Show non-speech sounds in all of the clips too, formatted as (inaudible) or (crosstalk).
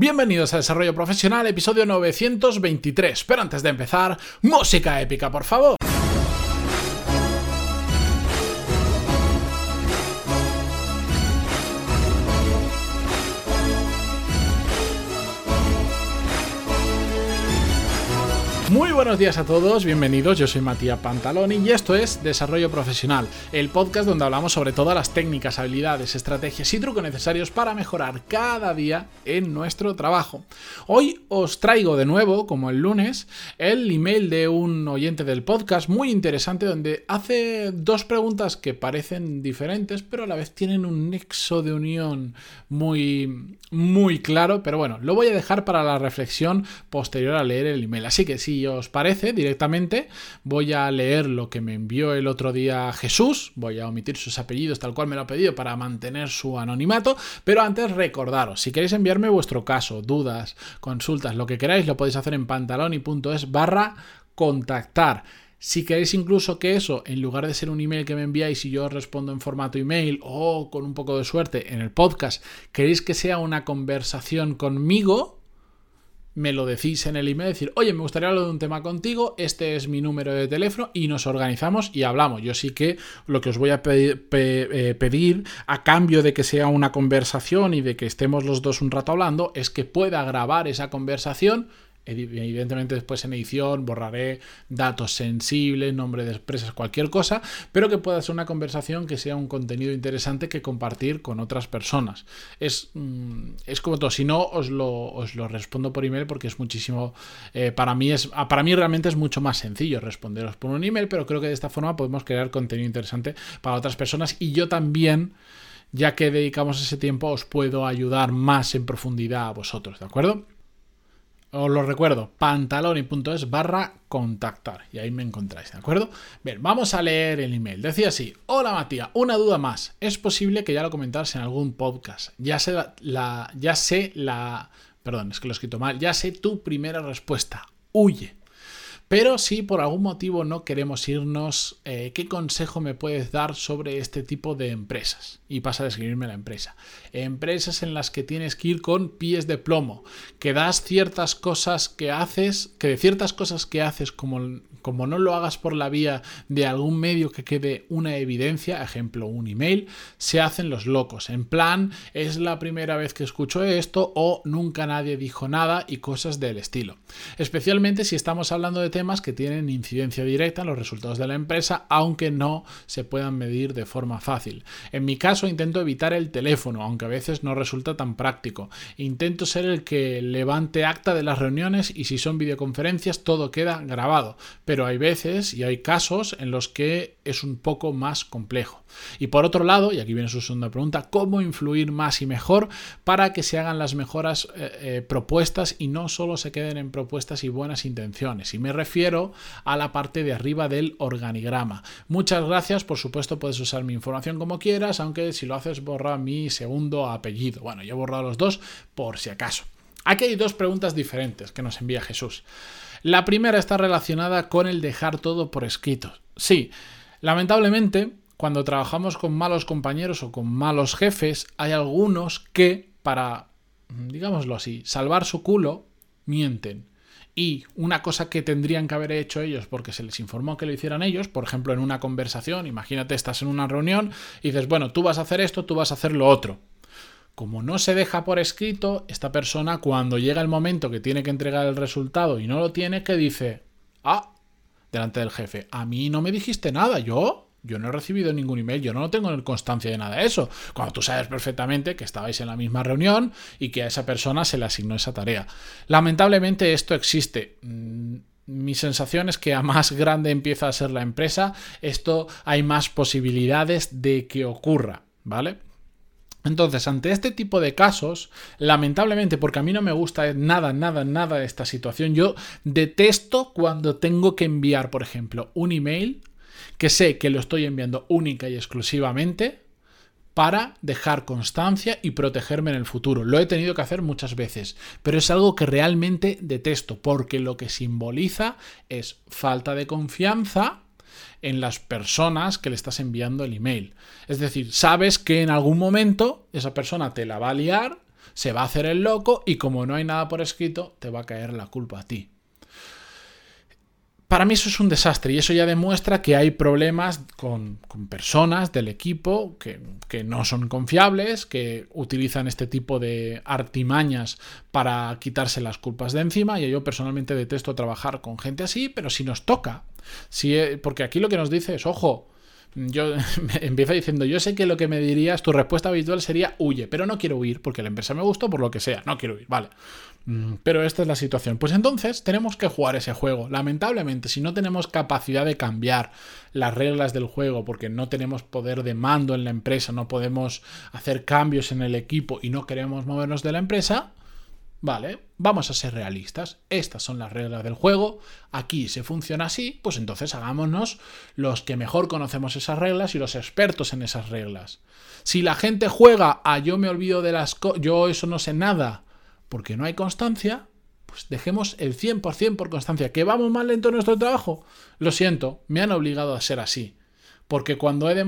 Bienvenidos a Desarrollo Profesional, episodio 923. Pero antes de empezar, música épica, por favor. Buenos días a todos, bienvenidos, yo soy Matías Pantaloni y esto es Desarrollo Profesional, el podcast donde hablamos sobre todas las técnicas, habilidades, estrategias y trucos necesarios para mejorar cada día en nuestro trabajo. Hoy os traigo de nuevo, como el lunes, el email de un oyente del podcast muy interesante donde hace dos preguntas que parecen diferentes pero a la vez tienen un nexo de unión muy, muy claro, pero bueno, lo voy a dejar para la reflexión posterior a leer el email. Así que si si parece, directamente voy a leer lo que me envió el otro día Jesús, voy a omitir sus apellidos tal cual me lo ha pedido para mantener su anonimato, pero antes recordaros, si queréis enviarme vuestro caso, dudas, consultas, lo que queráis, lo podéis hacer en pantaloni.es barra contactar. Si queréis incluso que eso, en lugar de ser un email que me enviáis y yo respondo en formato email o con un poco de suerte en el podcast, queréis que sea una conversación conmigo, me lo decís en el email, decir, oye, me gustaría hablar de un tema contigo, este es mi número de teléfono y nos organizamos y hablamos. Yo sí que lo que os voy a eh, pedir, a cambio de que sea una conversación y de que estemos los dos un rato hablando es que pueda grabar esa conversación Evidentemente después en edición borraré datos sensibles, nombre de empresas, cualquier cosa, pero que pueda ser una conversación que sea un contenido interesante que compartir con otras personas. Es, mm, es como todo, si no os lo, os lo respondo por email porque es muchísimo, eh, para, mí es, para mí realmente es mucho más sencillo responderos por un email, pero creo que de esta forma podemos crear contenido interesante para otras personas y yo también ya que dedicamos ese tiempo, os puedo ayudar más en profundidad a vosotros, ¿de acuerdo? Os lo recuerdo, pantaloni.es barra contactar. Y ahí me encontráis, ¿de acuerdo? Bien, vamos a leer el email. Decía así, hola Matías, una duda más. Es posible que ya lo comentaras en algún podcast. Ya sé la, ya sé la... Perdón, es que lo he escrito mal. Ya sé tu primera respuesta. Huye. Pero si por algún motivo no queremos irnos, eh, ¿qué consejo me puedes dar sobre este tipo de empresas? Y pasa a describirme la empresa. Empresas en las que tienes que ir con pies de plomo, que das ciertas cosas que haces, que de ciertas cosas que haces como como no lo hagas por la vía de algún medio que quede una evidencia, ejemplo un email, se hacen los locos. En plan, es la primera vez que escucho esto o nunca nadie dijo nada y cosas del estilo. Especialmente si estamos hablando de temas que tienen incidencia directa en los resultados de la empresa, aunque no se puedan medir de forma fácil. En mi caso intento evitar el teléfono, aunque a veces no resulta tan práctico. Intento ser el que levante acta de las reuniones y si son videoconferencias todo queda grabado. Pero pero hay veces y hay casos en los que es un poco más complejo. Y por otro lado, y aquí viene su segunda pregunta, ¿cómo influir más y mejor para que se hagan las mejoras eh, eh, propuestas y no solo se queden en propuestas y buenas intenciones? Y me refiero a la parte de arriba del organigrama. Muchas gracias, por supuesto puedes usar mi información como quieras, aunque si lo haces borra mi segundo apellido. Bueno, yo he borrado los dos por si acaso. Aquí hay dos preguntas diferentes que nos envía Jesús. La primera está relacionada con el dejar todo por escrito. Sí, lamentablemente, cuando trabajamos con malos compañeros o con malos jefes, hay algunos que, para, digámoslo así, salvar su culo, mienten. Y una cosa que tendrían que haber hecho ellos porque se les informó que lo hicieran ellos, por ejemplo, en una conversación, imagínate, estás en una reunión y dices, bueno, tú vas a hacer esto, tú vas a hacer lo otro como no se deja por escrito, esta persona cuando llega el momento que tiene que entregar el resultado y no lo tiene, que dice, ah, delante del jefe, a mí no me dijiste nada, yo, yo no he recibido ningún email, yo no tengo constancia de nada de eso. Cuando tú sabes perfectamente que estabais en la misma reunión y que a esa persona se le asignó esa tarea. Lamentablemente esto existe. Mm, mi sensación es que a más grande empieza a ser la empresa, esto hay más posibilidades de que ocurra, ¿vale? Entonces, ante este tipo de casos, lamentablemente, porque a mí no me gusta nada, nada, nada de esta situación, yo detesto cuando tengo que enviar, por ejemplo, un email que sé que lo estoy enviando única y exclusivamente para dejar constancia y protegerme en el futuro. Lo he tenido que hacer muchas veces, pero es algo que realmente detesto, porque lo que simboliza es falta de confianza en las personas que le estás enviando el email. Es decir, sabes que en algún momento esa persona te la va a liar se va a hacer el loco y como no hay nada por escrito, te va a caer la culpa a ti. Para mí eso es un desastre y eso ya demuestra que hay problemas con, personas del equipo que, que, no son confiables, que utilizan este tipo de artimañas para quitarse las culpas de encima. Y yo personalmente detesto trabajar con gente así, pero si nos toca, si, eh, porque aquí lo que nos dice es, ojo, yo (laughs) empiezo diciendo, yo sé que lo que me dirías, tu respuesta habitual sería huye, pero no quiero huir porque la empresa me gustó por lo que sea, no quiero huir, vale. Mm, pero esta es la situación. Pues entonces tenemos que jugar ese juego. Lamentablemente, si no tenemos capacidad de cambiar las reglas del juego porque no tenemos poder de mando en la empresa, no podemos hacer cambios en el equipo y no queremos movernos de la empresa, Vale, vamos a ser realistas. Estas son las reglas del juego. Aquí se funciona así, pues entonces hagámonos los que mejor conocemos esas reglas y los expertos en esas reglas. Si la gente juega a yo me olvido de las cosas, yo eso no sé nada, porque no hay constancia, pues dejemos el 100% por constancia. ¿Que vamos más lento en nuestro trabajo? Lo siento, me han obligado a ser así. Porque, cuando he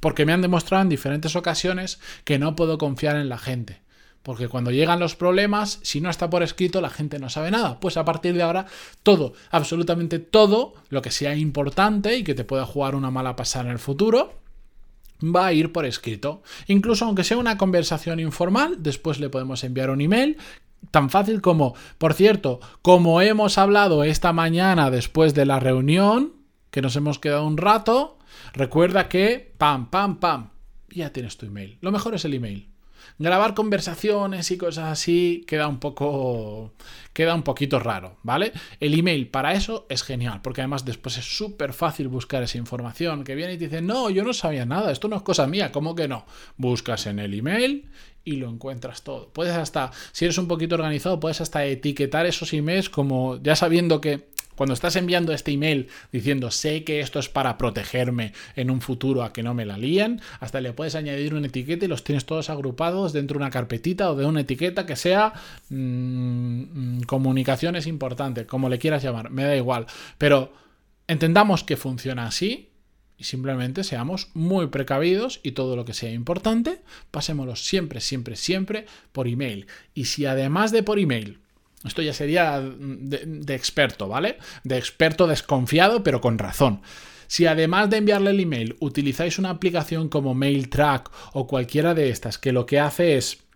porque me han demostrado en diferentes ocasiones que no puedo confiar en la gente porque cuando llegan los problemas, si no está por escrito, la gente no sabe nada. Pues a partir de ahora, todo, absolutamente todo, lo que sea importante y que te pueda jugar una mala pasada en el futuro, va a ir por escrito. Incluso aunque sea una conversación informal, después le podemos enviar un email. Tan fácil como, por cierto, como hemos hablado esta mañana después de la reunión, que nos hemos quedado un rato, recuerda que, pam, pam, pam, ya tienes tu email. Lo mejor es el email. Grabar conversaciones y cosas así queda un poco. queda un poquito raro, ¿vale? El email para eso es genial, porque además después es súper fácil buscar esa información que viene y te dice, no, yo no sabía nada, esto no es cosa mía, ¿cómo que no? Buscas en el email y lo encuentras todo. Puedes hasta, si eres un poquito organizado, puedes hasta etiquetar esos emails como ya sabiendo que cuando estás enviando este email diciendo sé que esto es para protegerme en un futuro a que no me la líen, hasta le puedes añadir una etiqueta y los tienes todos agrupados dentro de una carpetita o de una etiqueta que sea mm, mm, comunicaciones importantes, como le quieras llamar, me da igual. Pero entendamos que funciona así y simplemente seamos muy precavidos y todo lo que sea importante, pasémoslo siempre, siempre, siempre por email. Y si además de por email esto ya sería de, experto, ¿vale? De experto desconfiado, pero con razón. Si además de enviarle el email utilizáis una aplicación como MailTrack o cualquiera de estas que lo que hace es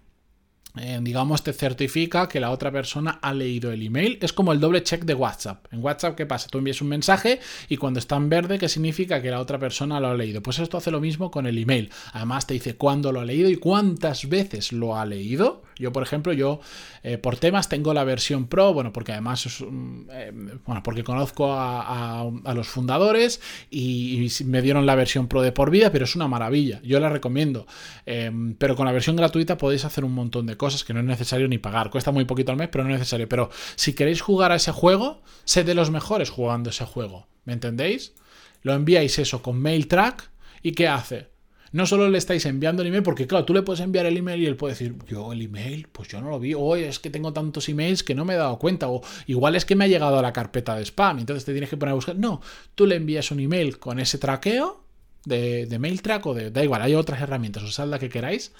eh, digamos, te certifica que la otra persona ha leído el email. Es como el doble check de WhatsApp. En WhatsApp, ¿qué pasa? Tú envías un mensaje y cuando está en verde, ¿qué significa que la otra persona lo ha leído? Pues esto hace lo mismo con el email. Además, te dice cuándo lo ha leído y cuántas veces lo ha leído. Yo, por ejemplo, yo eh, por temas tengo la versión Pro, bueno, porque además, eh, bueno, porque conozco a, los fundadores y, me dieron la versión Pro de por vida, pero es una maravilla. Yo la recomiendo. pero con la versión gratuita podéis hacer un montón de cosas que no es necesario ni pagar. Cuesta muy poquito al mes, pero no es necesario. Pero si queréis jugar a ese juego, sed de los mejores jugando ese juego. ¿Me entendéis? Lo enviáis eso con MailTrack y ¿qué hace? No solo le estáis enviando el email, porque claro, tú le puedes enviar el email y él puede decir, yo el email, pues yo no lo vi, o es que tengo tantos emails que no me he dado cuenta, o igual es que me ha llegado a la carpeta de spam, entonces te tienes que poner a buscar. No, tú le envías un email con ese traqueo de, de MailTrack o de, da igual, hay otras herramientas, usad la que queráis,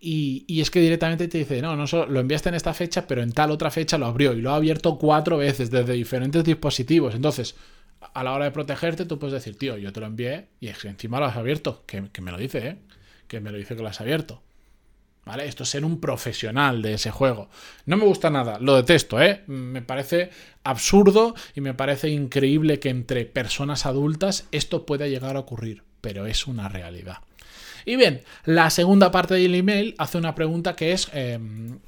y, es que directamente te dice, no, no solo lo enviaste en esta fecha, pero en tal otra fecha lo abrió y lo ha abierto cuatro veces desde diferentes dispositivos. Entonces, a la hora de protegerte, tú puedes decir, tío, yo te lo envié y que encima lo has abierto. Que, me lo dice, ¿eh? Que me lo dice que lo has abierto. ¿Vale? Esto es ser un profesional de ese juego. No me gusta nada, lo detesto, ¿eh? Me parece absurdo y me parece increíble que entre personas adultas esto pueda llegar a ocurrir, pero es una realidad. Y bien, la segunda parte del email hace una pregunta que es em,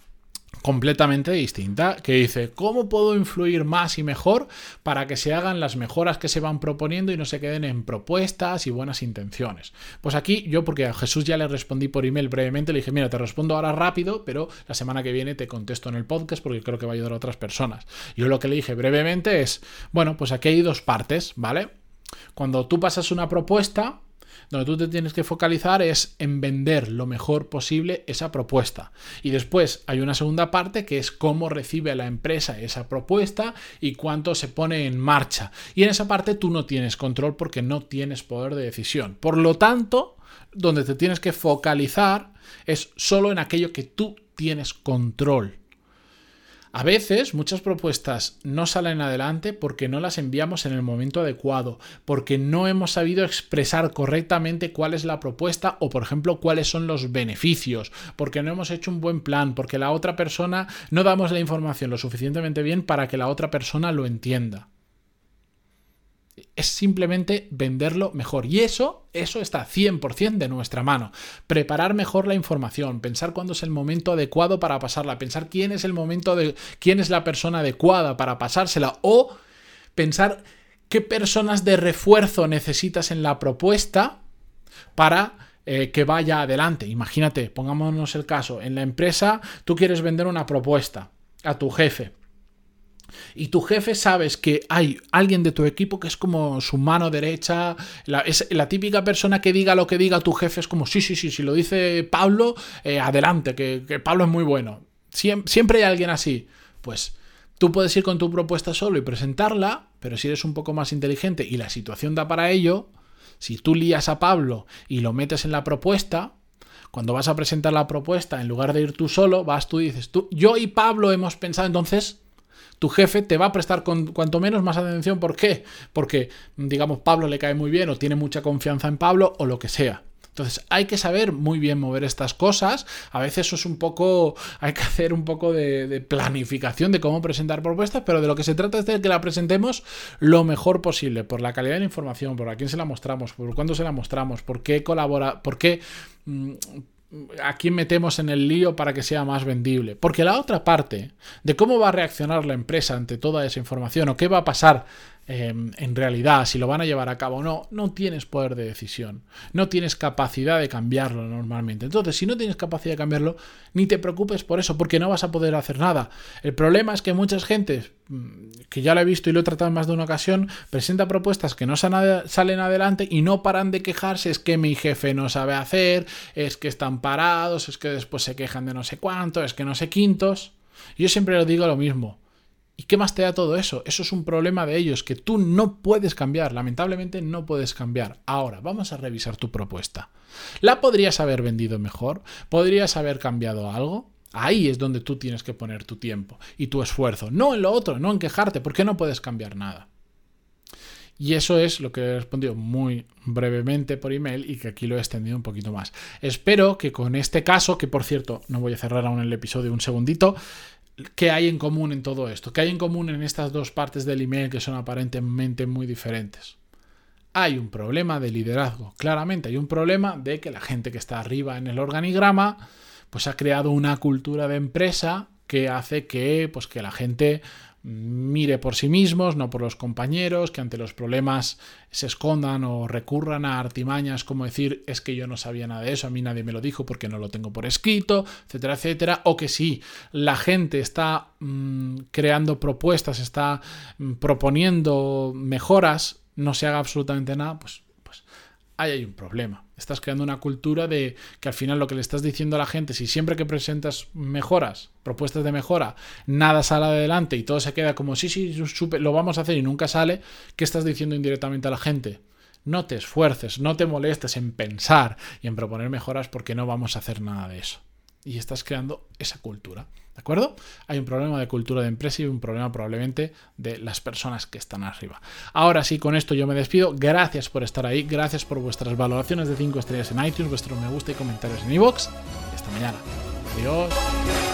completamente distinta, que dice, ¿cómo puedo influir más y mejor para que se hagan las mejoras que se van proponiendo y no se queden en propuestas y buenas intenciones? Pues aquí yo, porque a Jesús ya le respondí por email brevemente, le dije, mira, te respondo ahora rápido, pero la semana que viene te contesto en el podcast porque creo que va a ayudar a otras personas. Yo lo que le dije brevemente es, bueno, pues aquí hay dos partes, ¿vale? Cuando tú pasas una propuesta, Donde tú te tienes que focalizar es en vender lo mejor posible esa propuesta. Y después hay una segunda parte que es cómo recibe la empresa esa propuesta y cuánto se pone en marcha. Y en esa parte tú no tienes control porque no tienes poder de decisión. Por lo tanto, donde te tienes que focalizar es solo en aquello que tú tienes control. A veces muchas propuestas no salen adelante porque no las enviamos en el momento adecuado, porque no hemos sabido expresar correctamente cuál es la propuesta o, por ejemplo, cuáles son los beneficios, porque no hemos hecho un buen plan, porque la otra persona no damos la información lo suficientemente bien para que la otra persona lo entienda es simplemente venderlo mejor. Y eso, eso está 100% de nuestra mano. Preparar mejor la información, pensar cuándo es el momento adecuado para pasarla, pensar quién es el momento de quién es la persona adecuada para pasársela o pensar qué personas de refuerzo necesitas en la propuesta para eh, que vaya adelante. Imagínate, pongámonos el caso, en la empresa tú quieres vender una propuesta a tu jefe y tu jefe sabes que hay alguien de tu equipo que es como su mano derecha, la, es la típica persona que diga lo que diga tu jefe es como, sí, sí, sí, si lo dice Pablo, eh, adelante, que, Pablo es muy bueno. siempre hay alguien así. Pues tú puedes ir con tu propuesta solo y presentarla, pero si eres un poco más inteligente y la situación da para ello, si tú lías a Pablo y lo metes en la propuesta, cuando vas a presentar la propuesta, en lugar de ir tú solo, vas tú y dices, tú, yo y Pablo hemos pensado, entonces tu jefe te va a prestar con, cuanto menos más atención. ¿Por qué? Porque, digamos, Pablo le cae muy bien o tiene mucha confianza en Pablo o lo que sea. Entonces hay que saber muy bien mover estas cosas. A veces eso es un poco, hay que hacer un poco de, planificación de cómo presentar propuestas, pero de lo que se trata es de que la presentemos lo mejor posible, por la calidad de la información, por a quién se la mostramos, por cuándo se la mostramos, por qué colabora, por qué... Mm, a quién metemos en el lío para que sea más vendible. Porque la otra parte de cómo va a reaccionar la empresa ante toda esa información o qué va a pasar Em, en realidad, si lo van a llevar a cabo o no, no tienes poder de decisión, no tienes capacidad de cambiarlo normalmente. Entonces, si no tienes capacidad de cambiarlo, ni te preocupes por eso, porque no vas a poder hacer nada. El problema es que mucha gente, mm, que ya lo he visto y lo he tratado en más de una ocasión, presenta propuestas que no salen adelante y no paran de quejarse, es que mi jefe no sabe hacer, es que están parados, es que después se quejan de no sé cuánto, es que no sé quintos. Yo siempre lo digo lo mismo. ¿Y qué más te da todo eso? Eso es un problema de ellos que tú no puedes cambiar, lamentablemente no puedes cambiar. Ahora, vamos a revisar tu propuesta. ¿La podrías haber vendido mejor? ¿Podrías haber cambiado algo? Ahí es donde tú tienes que poner tu tiempo y tu esfuerzo, no en lo otro, no en quejarte, porque no puedes cambiar nada. Y eso es lo que he respondido muy brevemente por email y que aquí lo he extendido un poquito más. Espero que con este caso, que por cierto no voy a cerrar aún el episodio un segundito, ¿Qué hay en común en todo esto? ¿Qué hay en común en estas dos partes del email que son aparentemente muy diferentes? Hay un problema de liderazgo, claramente hay un problema de que la gente que está arriba en el organigrama pues ha creado una cultura de empresa que hace que pues que la gente mire por sí mismos, no por los compañeros, que ante los problemas se escondan o recurran a artimañas como decir es que yo no sabía nada de eso, a mí nadie me lo dijo porque no lo tengo por escrito, etcétera, etcétera, o que si la gente está mm, creando propuestas, está mm, proponiendo mejoras, no se haga absolutamente nada, pues ahí hay un problema. Estás creando una cultura de que al final lo que le estás diciendo a la gente, si siempre que presentas mejoras, propuestas de mejora, nada sale adelante y todo se queda como, sí, sí, lo vamos a hacer y nunca sale, ¿qué estás diciendo indirectamente a la gente? No te esfuerces, no te molestes en pensar y en proponer mejoras porque no vamos a hacer nada de eso. Y estás creando esa cultura. ¿De acuerdo? Hay un problema de cultura de empresa y un problema probablemente de las personas que están arriba. Ahora sí, con esto yo me despido. Gracias por estar ahí, gracias por vuestras valoraciones de 5 estrellas en iTunes, vuestros me gusta y comentarios en iVoox. Hasta mañana. Adiós.